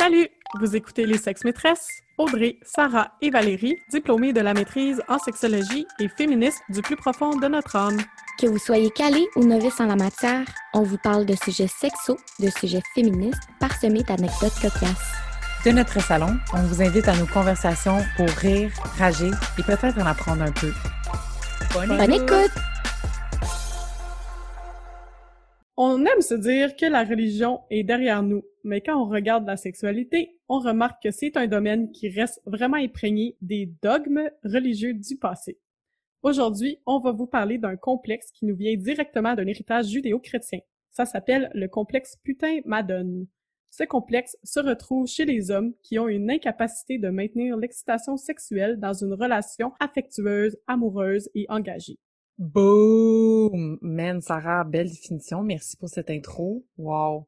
Salut! Vous écoutez Les Sexes Maîtresses? Audrey, Sarah et Valérie, diplômées de la maîtrise en sexologie et féministes du plus profond de notre âme. Que vous soyez calé ou novice en la matière, on vous parle de sujets sexos, de sujets féministes, parsemés d'anecdotes cocasses. De notre salon, on vous invite à nos conversations pour rire, rager et peut-être en apprendre un peu. Bonne, écoute! On aime se dire que la religion est derrière nous, mais quand on regarde la sexualité, on remarque que c'est un domaine qui reste vraiment imprégné des dogmes religieux du passé. Aujourd'hui, on va vous parler d'un complexe qui nous vient directement d'un héritage judéo-chrétien. Ça s'appelle le complexe putain-madone. Ce complexe se retrouve chez les hommes qui ont une incapacité de maintenir l'excitation sexuelle dans une relation affectueuse, amoureuse et engagée. Boom! Man, Sarah, belle définition. Merci pour cette intro. Wow!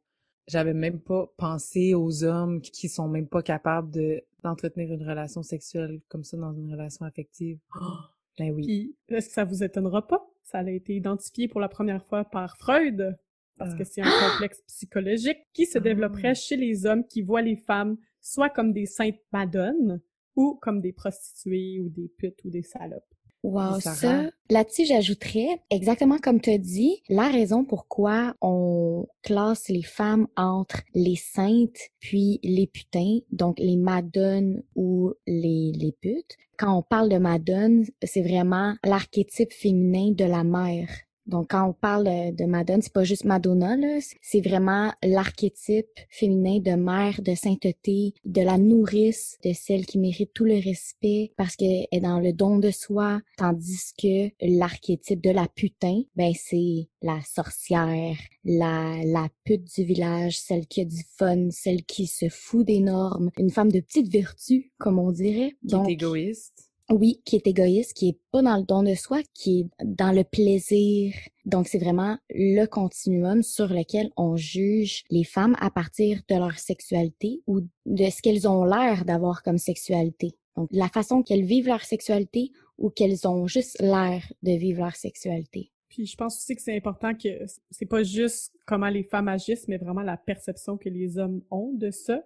J'avais même pas pensé aux hommes qui sont même pas capables de d'entretenir une relation sexuelle comme ça dans une relation affective. ben oui. est-ce que ça vous étonnera pas? Ça a été identifié pour la première fois par Freud, parce que ah. c'est un complexe psychologique qui se développerait ah. chez les hommes qui voient les femmes soit comme des saintes madones ou comme des prostituées ou des putes ou des salopes. Wow, ça, là-dessus, j'ajouterais, exactement comme tu as dit, la raison pourquoi on classe les femmes entre les saintes puis les putains, donc les madones ou les, les putes. Quand on parle de madone, c'est vraiment l'archétype féminin de la mère. Donc, quand on parle de Madone, c'est pas juste Madonna, là, c'est vraiment l'archétype féminin de mère, de sainteté, de la nourrice, de celle qui mérite tout le respect parce qu'elle est dans le don de soi, tandis que l'archétype de la putain, ben c'est la sorcière, la, la pute du village, celle qui a du fun, celle qui se fout des normes, une femme de petite vertu, comme on dirait. Qui est égoïste oui, qui est égoïste, qui est pas dans le don de soi, qui est dans le plaisir. Donc, c'est vraiment le continuum sur lequel on juge les femmes à partir de leur sexualité ou de ce qu'elles ont l'air d'avoir comme sexualité. Donc, la façon qu'elles vivent leur sexualité ou qu'elles ont juste l'air de vivre leur sexualité. Puis je pense aussi que c'est important que c'est pas juste comment les femmes agissent, mais vraiment la perception que les hommes ont de ça.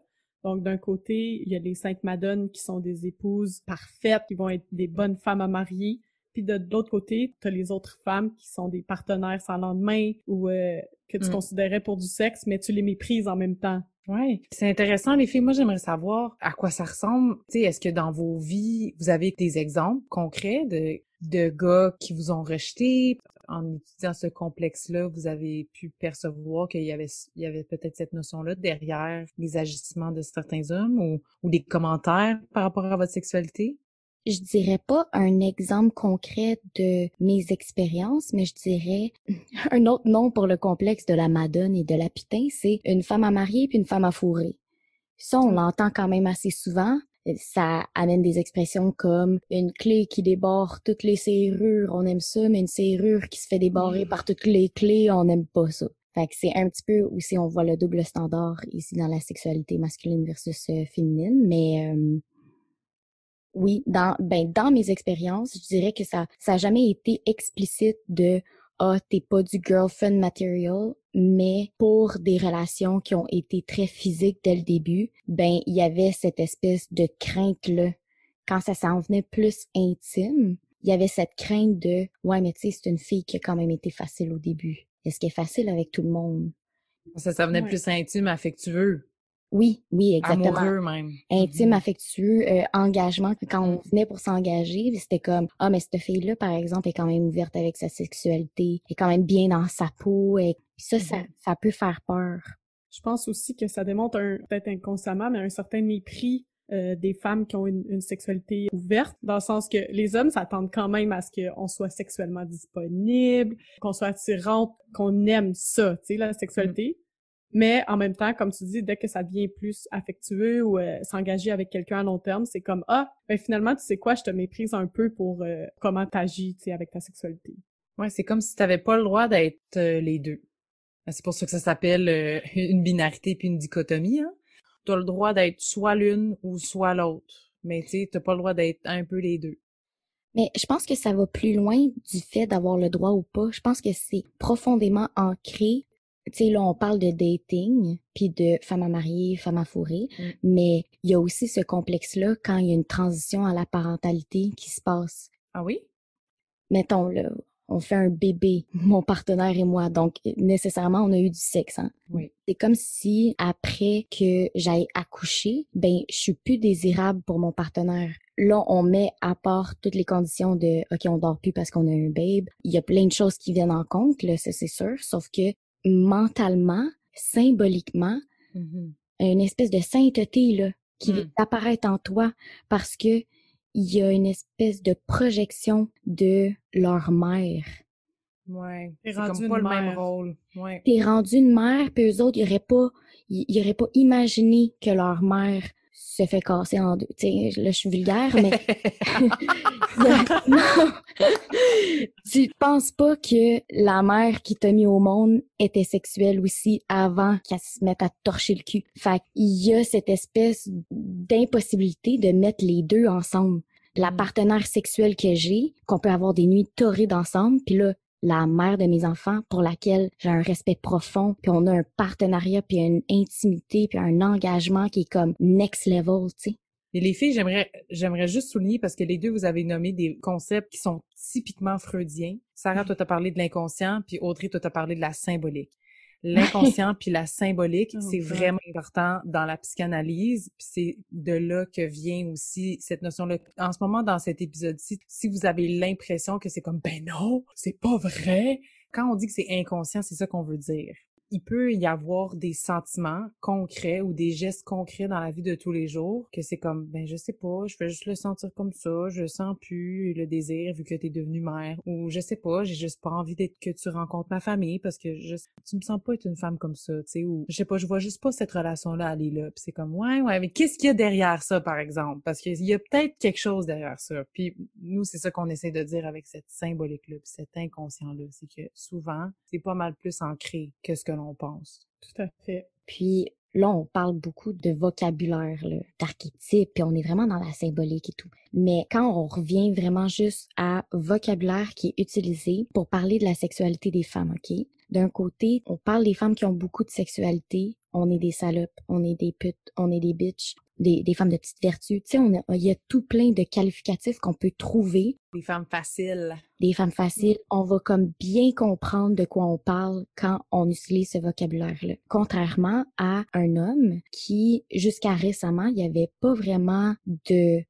Donc, d'un côté, il y a les Saintes Madones qui sont des épouses parfaites, qui vont être des bonnes femmes à marier. Puis de, l'autre côté, tu as les autres femmes qui sont des partenaires sans lendemain ou euh, que tu mm. considérais pour du sexe, mais tu les méprises en même temps. Ouais, c'est intéressant les filles. Moi, j'aimerais savoir à quoi ça ressemble. Tu sais, est-ce que dans vos vies, vous avez des exemples concrets de de gars qui vous ont rejeté. En étudiant ce complexe-là, vous avez pu percevoir qu'il y avait, il y avait peut-être cette notion-là derrière les agissements de certains hommes ou, ou des commentaires par rapport à votre sexualité? je dirais pas un exemple concret de mes expériences, mais je dirais un autre nom pour le complexe de la madone et de la pitin, c'est une femme à marier puis une femme à fourrer. Ça, on l'entend quand même assez souvent, ça amène des expressions comme une clé qui débarre toutes les serrures, on aime ça, mais une serrure qui se fait débarrer mm. par toutes les clés, on n'aime pas ça. Fait que c'est un petit peu aussi on voit le double standard ici dans la sexualité masculine versus euh, féminine, mais euh, oui, dans ben dans mes expériences, je dirais que ça ça a jamais été explicite de ah, t'es pas du girlfriend material, mais pour des relations qui ont été très physiques dès le début, ben, il y avait cette espèce de crainte-là. Quand ça s'en venait plus intime, il y avait cette crainte de, ouais, mais tu sais, c'est une fille qui a quand même été facile au début. Est-ce qu'elle est facile avec tout le monde? Ça, ça venait plus intime, affectueux. Oui, oui, exactement. Amoureux même. Intime, mm-hmm. affectueux, euh, engagement. Quand on mm-hmm. venait pour s'engager, c'était comme ah mais cette fille-là par exemple est quand même ouverte avec sa sexualité, est quand même bien dans sa peau et ça, ça, mm-hmm. ça peut faire peur. Je pense aussi que ça démontre un peut-être inconsciemment mais un certain mépris euh, des femmes qui ont une, une, sexualité ouverte, dans le sens que les hommes s'attendent quand même à ce qu'on soit sexuellement disponible, qu'on soit attirante, qu'on aime ça, tu sais, la sexualité. Mais en même temps, comme tu dis, dès que ça devient plus affectueux ou euh, s'engager avec quelqu'un à long terme, c'est comme ah, ben finalement, tu sais quoi, je te méprise un peu pour euh, comment t'agis, tu sais, avec ta sexualité. Ouais, c'est comme si t'avais pas le droit d'être euh, les deux. Ben, c'est pour ça que ça s'appelle une binarité puis une dichotomie. Hein? T'as le droit d'être soit l'une ou soit l'autre, mais tu sais, t'as pas le droit d'être un peu les deux. Mais je pense que ça va plus loin du fait d'avoir le droit ou pas. Je pense que c'est profondément ancré tu sais, là, on parle de dating, puis de femme à marier, femme à fourrer, Mm. mais il y a aussi ce complexe-là quand il y a une transition à la parentalité qui se passe. Ah oui? Mettons, là, on fait un bébé, mon partenaire et moi, donc nécessairement, on a eu du sexe, hein. Oui. C'est comme si après que j'aille accoucher, ben je suis plus désirable pour mon partenaire. Là, on met à part toutes les conditions de OK, on dort plus parce qu'on a un babe. Il y a plein de choses qui viennent en compte, là, c'est sûr, sauf que mentalement, symboliquement, Mhm. une espèce de sainteté là qui Mm. vient apparaître en toi parce que il y a une espèce de projection de leur mère. Ouais. T'es rendu comme pas une le même mère. rôle. Ouais. T'es rendu une mère, puis eux autres, ils auraient pas, ils, ils auraient pas imaginé que leur mère se fait casser en deux. Tu sais, là, je suis vulgaire, mais non. tu penses pas que la mère qui t'a mis au monde était sexuelle aussi avant qu'elle se mette à te torcher le cul? Fait qu'il y a cette espèce d'impossibilité de mettre les deux ensemble. La Mm. partenaire sexuelle que j'ai, qu'on peut avoir des nuits torrides ensemble, puis là, la mère de mes enfants pour laquelle j'ai un respect profond, puis on a un partenariat, puis une intimité, puis un engagement qui est comme next level, tu sais. Et les filles, j'aimerais, j'aimerais juste souligner parce que les deux, vous avez nommé des concepts qui sont typiquement freudiens. Sarah, toi, t'as parlé de l'inconscient, puis Audrey, toi, t'as parlé de la symbolique. L'inconscient puis la symbolique, Oh c'est vraiment important dans la psychanalyse, puis c'est de là que vient aussi cette notion-là. En ce moment, dans cet épisode-ci, si vous avez l'impression que c'est comme, ben non, c'est pas vrai. Quand on dit que c'est inconscient, c'est ça qu'on veut dire il peut y avoir des sentiments concrets ou des gestes concrets dans la vie de tous les jours que c'est comme ben je sais pas je vais juste le sentir comme ça je sens plus le désir vu que t'es devenue mère ou je sais pas j'ai juste pas envie d'être que tu rencontres ma famille parce que je, tu me sens pas être une femme comme ça tu sais ou je sais pas je vois juste pas cette relation là aller là c'est comme ouais ouais mais qu'est-ce qu'il y a derrière ça par exemple? Parce qu'il y a peut-être quelque chose derrière ça puis nous c'est ça qu'on essaie de dire avec cette symbolique là cet inconscient là c'est que souvent c'est pas mal plus ancré que ce que l'on pense. Tout à fait. Puis là, on parle beaucoup de vocabulaire, là, d'archétypes, puis on est vraiment dans la symbolique et tout. Mais quand on revient vraiment juste à vocabulaire qui est utilisé pour parler de la sexualité des femmes, OK? D'un côté, on parle des femmes qui ont beaucoup de sexualité. On est des salopes, on est des putes, on est des bitches, des, des femmes de petite vertu. Tu sais, on a- il y a tout plein de qualificatifs qu'on peut trouver Les femmes faciles. des femmes faciles, on va comme bien comprendre de quoi on parle quand on utilise ce vocabulaire-là. Contrairement à un homme qui, jusqu'à récemment, il n'y avait pas vraiment de...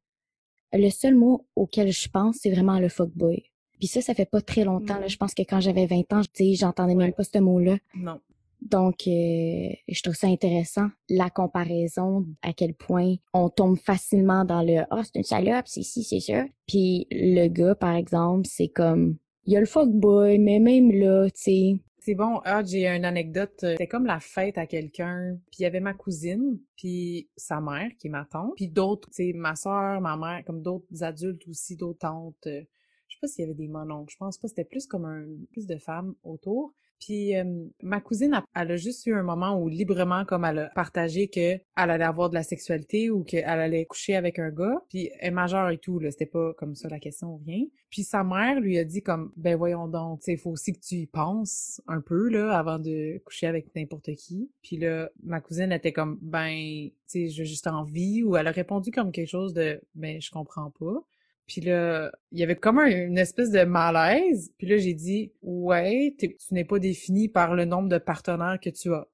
Le seul mot auquel je pense, c'est vraiment le fuckboy. Puis ça, ça fait pas très longtemps. Là. Je pense que quand j'avais 20 ans, j'entendais même pas ce mot-là. Non. Donc, euh, je trouve ça intéressant, la comparaison, à quel point on tombe facilement dans le « Ah, c'est une salope, c'est ci, c'est ça ». Puis le gars, par exemple, c'est comme « Il y a le fuckboy, mais même là, tu sais... C'est bon. Ah, j'ai une anecdote. C'était comme la fête à quelqu'un. Puis il y avait ma cousine, puis sa mère, qui est ma tante, puis d'autres, tu sais, ma soeur, ma mère, comme d'autres adultes aussi, d'autres tantes. Euh, Je sais pas s'il y avait des mononcles. Je pense pas. C'était plus comme un plus de femmes autour. Puis ma cousine, elle, a juste eu un moment où librement, comme elle a partagé que elle allait avoir de la sexualité ou qu'elle allait coucher avec un gars. Puis elle est majeure et tout, là. C'était pas comme ça la question ou rien. Puis sa mère lui a dit comme, ben voyons donc, il faut aussi que tu y penses un peu, là, avant de coucher avec n'importe qui. Puis là, ma cousine était comme, ben, tu sais, j'ai juste envie. Ou elle a répondu comme quelque chose de, ben, je comprends pas. Puis là, il y avait comme un- une espèce de malaise. Puis là, j'ai dit, ouais, tu n'es pas défini par le nombre de partenaires que tu as.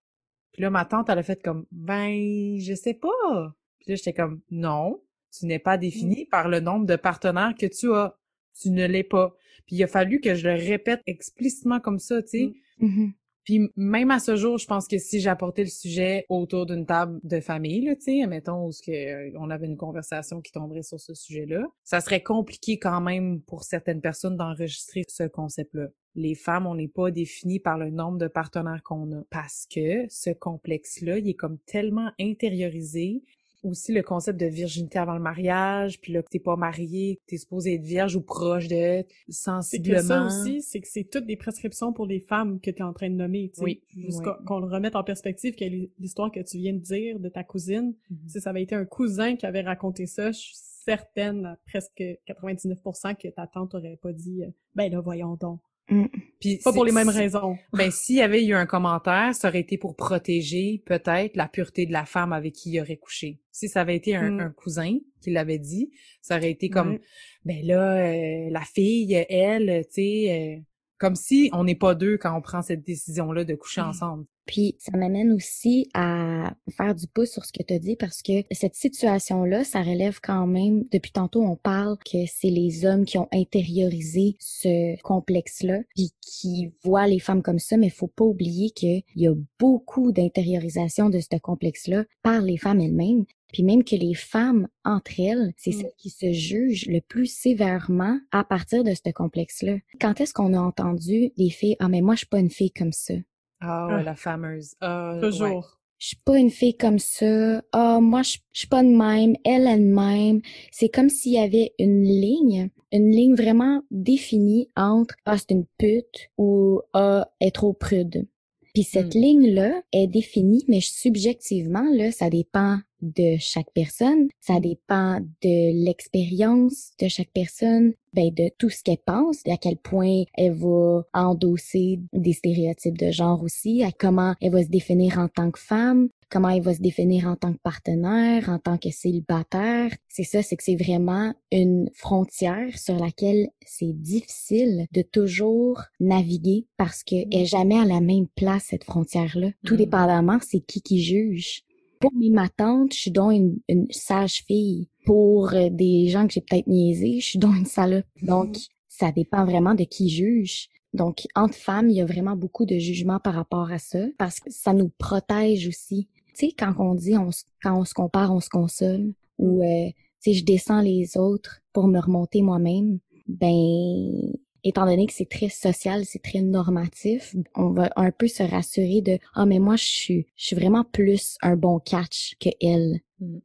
Puis là, ma tante, elle a fait comme, ben, je sais pas. Puis là, j'étais comme, non, tu n'es pas défini par le nombre de partenaires que tu as. Tu ne l'es pas. Puis il a fallu que je le répète explicitement comme ça, tu sais. Mm. Mhm. Puis même à ce jour, je pense que si j'apportais le sujet autour d'une table de famille, là, tu sais, mettons, où euh, on avait une conversation qui tomberait sur ce sujet-là, ça serait compliqué quand même pour certaines personnes d'enregistrer ce concept-là. Les femmes, on n'est pas définies par le nombre de partenaires qu'on a parce que ce complexe-là, il est comme tellement intériorisé. Aussi le concept de virginité avant le mariage, puis là que t'es pas marié, que t'es supposé être vierge ou proche C'est sensiblement. que ça aussi, c'est que c'est toutes des prescriptions pour les femmes que tu es en train de nommer. tu sais. Oui, Juste oui. qu'on- le remette en perspective, que l'histoire que tu viens de dire de ta cousine, si ça avait été un cousin qui avait raconté ça, je suis certaine, à presque 99%, que ta tante aurait pas dit euh, Ben là, voyons donc. Mm. Puis Pas pour les mêmes raisons. Ben, s'il y avait eu un commentaire, ça aurait été pour protéger peut-être la pureté de la femme avec qui il aurait couché. Si ça avait été un, Mm. un cousin qui l'avait dit, ça aurait été comme, ben là, euh, la fille, elle, tu sais, euh, comme si on n'est pas deux quand on prend cette décision-là de coucher Mm. ensemble. Puis ça m'amène aussi à faire du pouce sur ce que tu as dit parce que cette situation-là, ça relève quand même, depuis tantôt on parle que c'est les hommes qui ont intériorisé ce complexe-là, puis qui voient les femmes comme ça, mais faut pas oublier qu'il y a beaucoup d'intériorisation de ce complexe-là par les femmes elles-mêmes. Puis même que les femmes, entre elles, c'est Mm. celles qui se jugent le plus sévèrement à partir de ce complexe-là. Quand est-ce qu'on a entendu des filles, ah mais moi je suis pas une fille comme ça. Ah, Ah. la fameuse. Ah, ouais. Toujours. je suis pas une fille comme ça. Ah, moi, je je suis pas de même. Elle, elle de même. C'est comme s'il y avait une ligne, une ligne vraiment définie entre ah, c'est une pute ou ah, elle est trop prude. Puis cette Hmm. ligne-là est définie, mais subjectivement, là, ça dépend de chaque personne, ça dépend de l'expérience de chaque personne, ben de tout ce qu'elle pense, à quel point elle va endosser des stéréotypes de genre aussi, à comment elle va se définir en tant que femme, comment elle va se définir en tant que partenaire, en tant que célibataire. C'est ça, c'est que c'est vraiment une frontière sur laquelle c'est difficile de toujours naviguer parce que elle est jamais à la même place cette frontière-là. Tout Mm. dépendamment, c'est qui qui juge. Pour mes ma tante, je suis donc une, une sage fille. Pour euh, des gens que j'ai peut-être niaisés, je suis donc une salope. Donc, ça dépend vraiment de qui juge. Donc, entre femmes, il y a vraiment beaucoup de jugement par rapport à ça, parce que ça nous protège aussi. Tu sais, quand on dit, on, quand on se compare, on se console, ou, euh, tu sais, je descends les autres pour me remonter moi-même, ben, étant donné que c'est très social, c'est très normatif, on va un peu se rassurer de, ah, mais moi, je suis, je suis vraiment plus un bon catch que elle. Mm.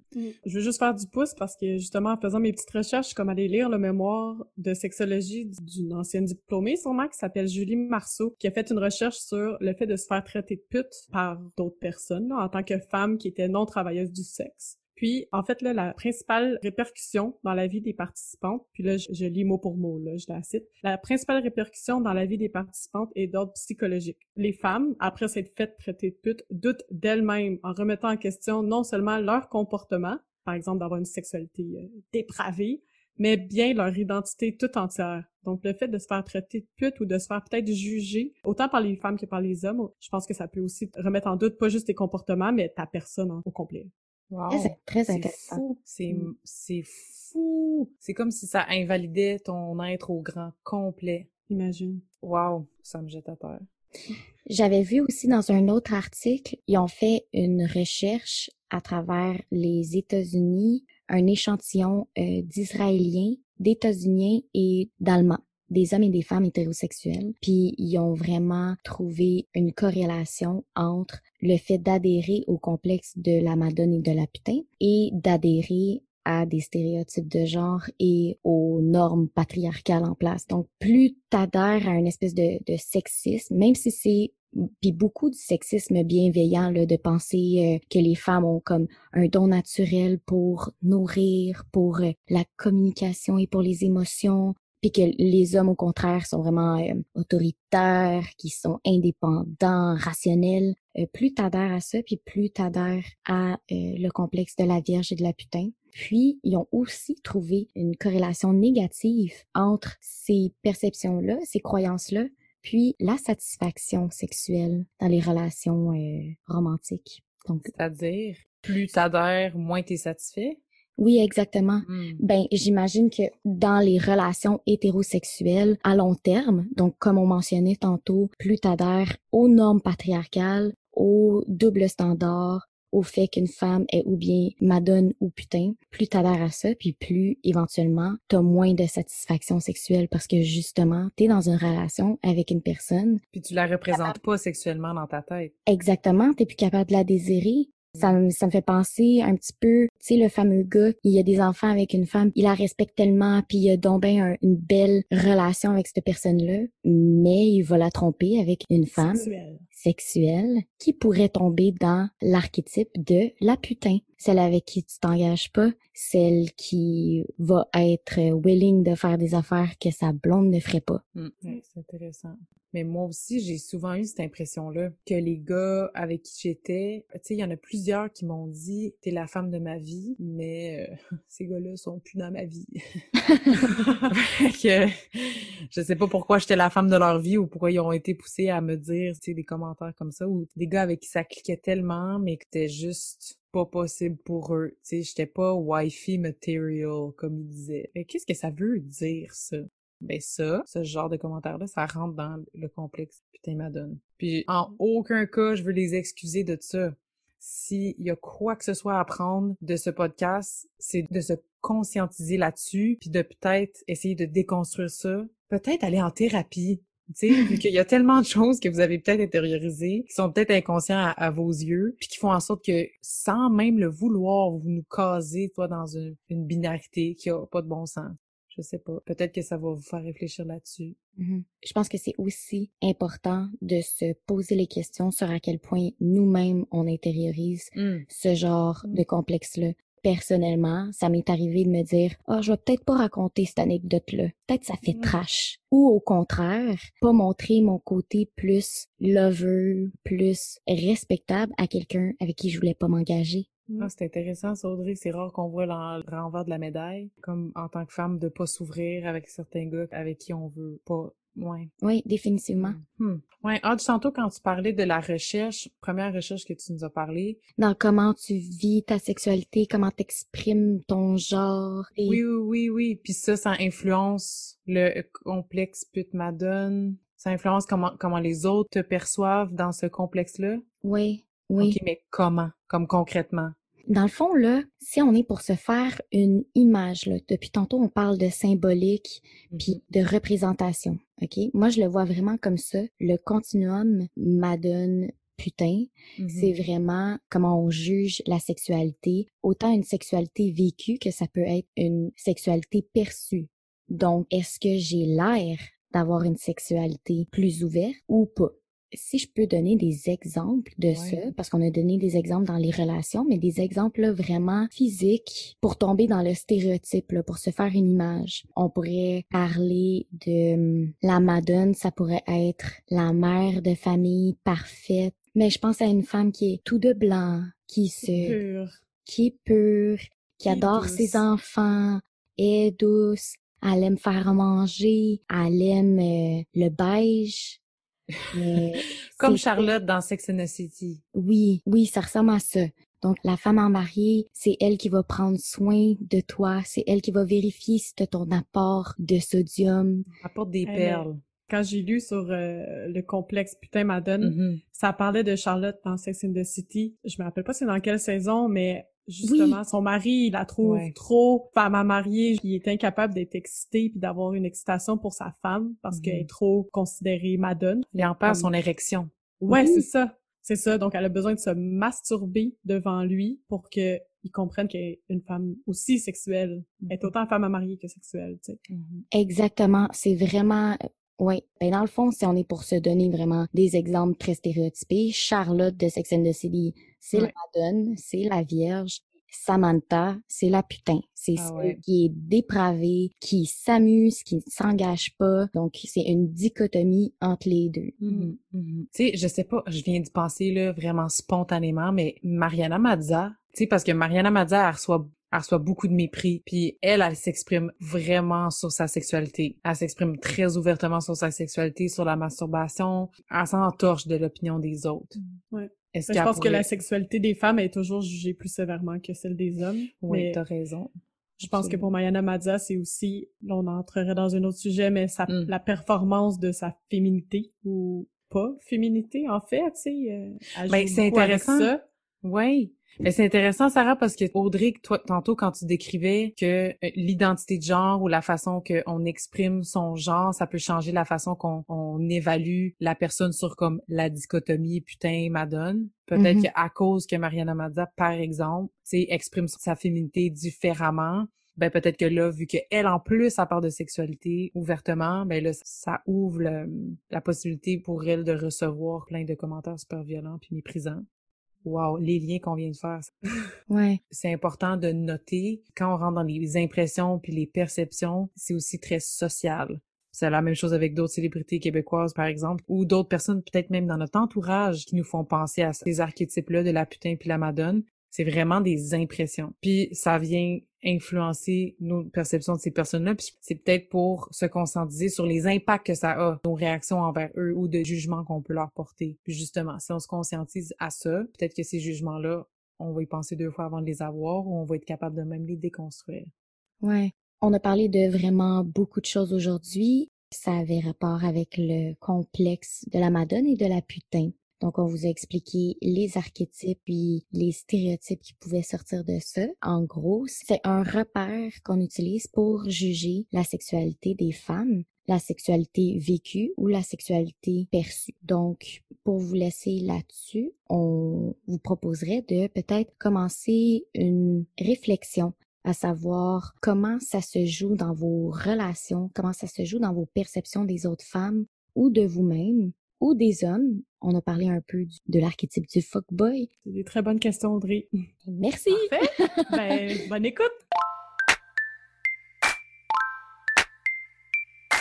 Je veux juste faire du pouce parce que justement en faisant mes petites recherches, je suis comme allée lire le mémoire de sexologie d'une ancienne diplômée sûrement qui s'appelle Julie Marceau, qui a fait une recherche sur le fait de se faire traiter de pute par d'autres personnes là, en tant que femme qui était non travailleuse du sexe. Puis, en fait, là, la principale répercussion dans la vie des participantes, puis là, je, lis mot pour mot, là, je la cite, la principale répercussion dans la vie des participantes est d'ordre psychologique. Les femmes, après s'être faites traiter de pute, doutent d'elles-mêmes en remettant en question non seulement leur comportement, par exemple d'avoir une sexualité euh, dépravée, mais bien leur identité tout entière. Donc, le fait de se faire traiter de pute ou de se faire peut-être juger, autant par les femmes que par les hommes, je pense que ça peut aussi remettre en doute pas juste tes comportements, mais ta personne au complet. Wow. Très, très C'est intéressant. fou. C'est, Mm. c'est fou. C'est comme si ça invalidait ton être au grand complet. Imagine. Wow, ça me jette à terre. J'avais vu aussi dans un autre article, ils ont fait une recherche à travers les États-Unis, un échantillon euh, d'Israéliens, d'États-Uniens et d'Allemands des hommes et des femmes hétérosexuels, puis ils ont vraiment trouvé une corrélation entre le fait d'adhérer au complexe de la Madone et de la putain et d'adhérer à des stéréotypes de genre et aux normes patriarcales en place. Donc, plus t'adhères à une espèce de, sexisme, même si c'est puis beaucoup du sexisme bienveillant là, de penser euh, que les femmes ont comme un don naturel pour nourrir, pour euh, la communication et pour les émotions, que les hommes au contraire sont vraiment euh, autoritaires, qui sont indépendants, rationnels. Euh, plus t'adhères à ça, puis plus t'adhères à euh, le complexe de la Vierge et de la putain. Puis, ils ont aussi trouvé une corrélation négative entre ces perceptions-là, ces croyances-là, puis la satisfaction sexuelle dans les relations romantiques. Donc, C'est-à-dire, plus t'adhères, moins t'es satisfait? Oui, exactement. Hmm. Ben, j'imagine que dans les relations hétérosexuelles à long terme, donc comme on mentionnait tantôt, plus t'adhères aux normes patriarcales, aux doubles standards, au fait qu'une femme est ou bien madone ou putain, plus t'adhères à ça, puis plus éventuellement t'as moins de satisfaction sexuelle parce que justement t'es dans une relation avec une personne Puis tu la représentes pas sexuellement dans ta tête. exactement, t'es plus capable de la désirer. Ça ça me fait penser un petit peu Tu sais, le fameux gars, il a des enfants avec une femme, il la respecte tellement, puis il a donc bien une belle relation avec cette personne-là, mais il va la tromper avec une femme Sexuel. sexuelle qui pourrait tomber dans l'archétype de la putain. Celle avec qui tu t'engages pas, celle qui va être willing de faire des affaires que sa blonde ne ferait pas. Mm, c'est intéressant. Mais moi aussi, j'ai souvent eu cette impression-là que les gars avec qui j'étais, tu sais, il y en a plusieurs qui m'ont dit t'es la femme de ma vie, mais euh, ces gars-là sont plus dans ma vie. que je sais pas pourquoi j'étais la femme de leur vie ou pourquoi ils ont été poussés à me dire, tu sais, des commentaires comme ça ou des gars avec qui ça cliquait tellement, mais que c'était juste pas possible pour eux. Tu sais, j'étais pas wifey material, comme ils disaient. Mais qu'est-ce que ça veut dire, ça? Ben ça, ce genre de commentaires-là, ça rentre dans le complexe putain madone. Puis en aucun cas, je veux les excuser de ça. S'il y a quoi que ce soit à apprendre de ce podcast, c'est de se conscientiser là-dessus, puis de peut-être essayer de déconstruire ça. Peut-être aller en thérapie. Tu sais, vu qu'il y a tellement de choses que vous avez peut-être intériorisées, qui sont peut-être inconscients à, à vos yeux, puis qui font en sorte que, sans même le vouloir, vous nous casez, toi, dans une, une binarité qui a pas de bon sens. Je sais pas. Peut-être que ça va vous faire réfléchir là-dessus. Mhm. Je pense que c'est aussi important de se poser les questions sur à quel point nous-mêmes on intériorise Mm. ce genre Mm. de complexe-là. Personnellement, ça m'est arrivé de me dire "Ah, je vais peut-être pas raconter cette anecdote-là. Peut-être ça fait trash." Ou au contraire, pas montrer mon côté plus lover, plus respectable à quelqu'un avec qui je voulais pas m'engager. Ah, c'est intéressant, ça, Audrey. C'est rare qu'on voit le renvers de la médaille, comme en tant que femme, de pas s'ouvrir avec certains gars avec qui on veut pas. Ouais. Oui, définitivement. Hmm. Ouais. Ah, tantôt, quand tu parlais de la recherche, première recherche que tu nous as parlé. Dans comment tu vis ta sexualité, comment t'exprimes ton genre. et- Oui, oui, oui, oui. Puis ça, ça influence le complexe pute madone. Ça influence comment, comment les autres te perçoivent dans ce complexe-là. Oui, oui. OK, mais comment? Comme concrètement? Dans le fond, là, si on est pour se faire une image, là, depuis tantôt, on parle de symbolique puis de représentation, OK? Moi, je le vois vraiment comme ça. Le continuum Madone putain, c'est vraiment comment on juge la sexualité, autant une sexualité vécue que ça peut être une sexualité perçue. Donc, est-ce que j'ai l'air d'avoir une sexualité plus ouverte ou pas? Si je peux donner des exemples de Ouais. ça, parce qu'on a donné des exemples dans les relations, mais des exemples là, vraiment physiques pour tomber dans le stéréotype, là, pour se faire une image. On pourrait parler de hum, la Madone, ça pourrait être la mère de famille parfaite. Mais je pense à une femme qui est tout de blanc, qui se, Pur. qui est pure, qui adore douce. ses enfants, est douce, elle aime faire manger, elle aime euh, le beige. Comme Charlotte dans Sex and the City. Oui, oui, ça ressemble à ça. Donc, la femme en mariée, c'est elle qui va prendre soin de toi, c'est elle qui va vérifier si tu as ton apport de sodium. Apporte des perles. Quand j'ai lu sur euh, le complexe Putain Madone, Mhm. ça parlait de Charlotte dans Sex and the City. Je me rappelle pas c'est dans quelle saison, mais justement, son mari, il la trouve Ouais. trop femme à marier. Il est incapable d'être excité puis d'avoir une excitation pour sa femme parce Mhm. qu'elle est trop considérée Madone. Il en perd Comme- son érection. Ouais, Oui. c'est ça. C'est ça. Donc, elle a besoin de se masturber devant lui pour que il comprenne qu'elle est une femme aussi sexuelle. Elle est autant femme à marier que sexuelle, tu sais. Mhm. Exactement, c'est vraiment... Oui, ben dans le fond, si on est pour se donner vraiment des exemples très stéréotypés, Charlotte de Sex and the City, c'est Ouais. la Madone, c'est la Vierge. Samantha, c'est la putain. C'est Ah celle ouais. qui est dépravée, qui s'amuse, qui ne s'engage pas. Donc, c'est une dichotomie entre les deux. Mhm. Tu sais, je sais pas, je viens d'y penser là vraiment spontanément, mais Mariana Mazza, tu sais, parce que Mariana Mazza, elle reçoit, elle reçoit beaucoup de mépris, puis elle, elle s'exprime vraiment sur sa sexualité. Elle s'exprime très ouvertement sur sa sexualité, sur la masturbation. Elle s'entorche de l'opinion des autres. Ouais. Est-ce je pense que la sexualité des femmes est toujours jugée plus sévèrement que celle des hommes. Oui, t'as raison. je pense que pour Mayana Madza, c'est aussi, là, on entrerait dans un autre sujet, mais sa, Mm. la performance de sa féminité ou pas féminité, en fait, tu sais. euh, Ben, c'est intéressant. Oui. Mais c'est intéressant, Sarah, parce que Audrey, toi, tantôt, quand tu décrivais que euh, l'identité de genre ou la façon qu'on exprime son genre, ça peut changer la façon qu'on on évalue la personne sur comme la dichotomie putain madone. Peut-être qu'à cause que Mariana Mazza, par exemple, exprime sa féminité différemment, ben peut-être que là, vu qu'elle en plus elle part de sexualité ouvertement, ben là ça ouvre le- la possibilité pour elle de recevoir plein de commentaires super violents puis méprisants. Wow, les liens qu'on vient de faire. Ouais. C'est important de noter quand on rentre dans les impressions puis les perceptions, c'est aussi très social. C'est la même chose avec d'autres célébrités québécoises, par exemple, ou d'autres personnes, peut-être même dans notre entourage, qui nous font penser à ces archétypes-là de la putain puis la madone. C'est vraiment des impressions. Puis ça vient influencer nos perceptions de ces personnes-là. Puis c'est peut-être pour se conscientiser sur les impacts que ça a, nos réactions envers eux ou de jugements qu'on peut leur porter. Puis justement, si on se conscientise à ça, peut-être que ces jugements-là, on va y penser deux fois avant de les avoir ou on va être capable de même les déconstruire. Ouais. On a parlé de vraiment beaucoup de choses aujourd'hui. Ça avait rapport avec le complexe de la madone et de la putain. Donc, on vous a expliqué les archétypes et les stéréotypes qui pouvaient sortir de ça. En gros, c'est un repère qu'on utilise pour juger la sexualité des femmes, la sexualité vécue ou la sexualité perçue. Donc, pour vous laisser là-dessus, on vous proposerait de peut-être commencer une réflexion à savoir comment ça se joue dans vos relations, comment ça se joue dans vos perceptions des autres femmes ou de vous-même ou des hommes. On a parlé un peu du- de l'archétype du fuckboy. C'est des très bonnes questions, Audrey. Merci! Parfait. ben, bonne écoute.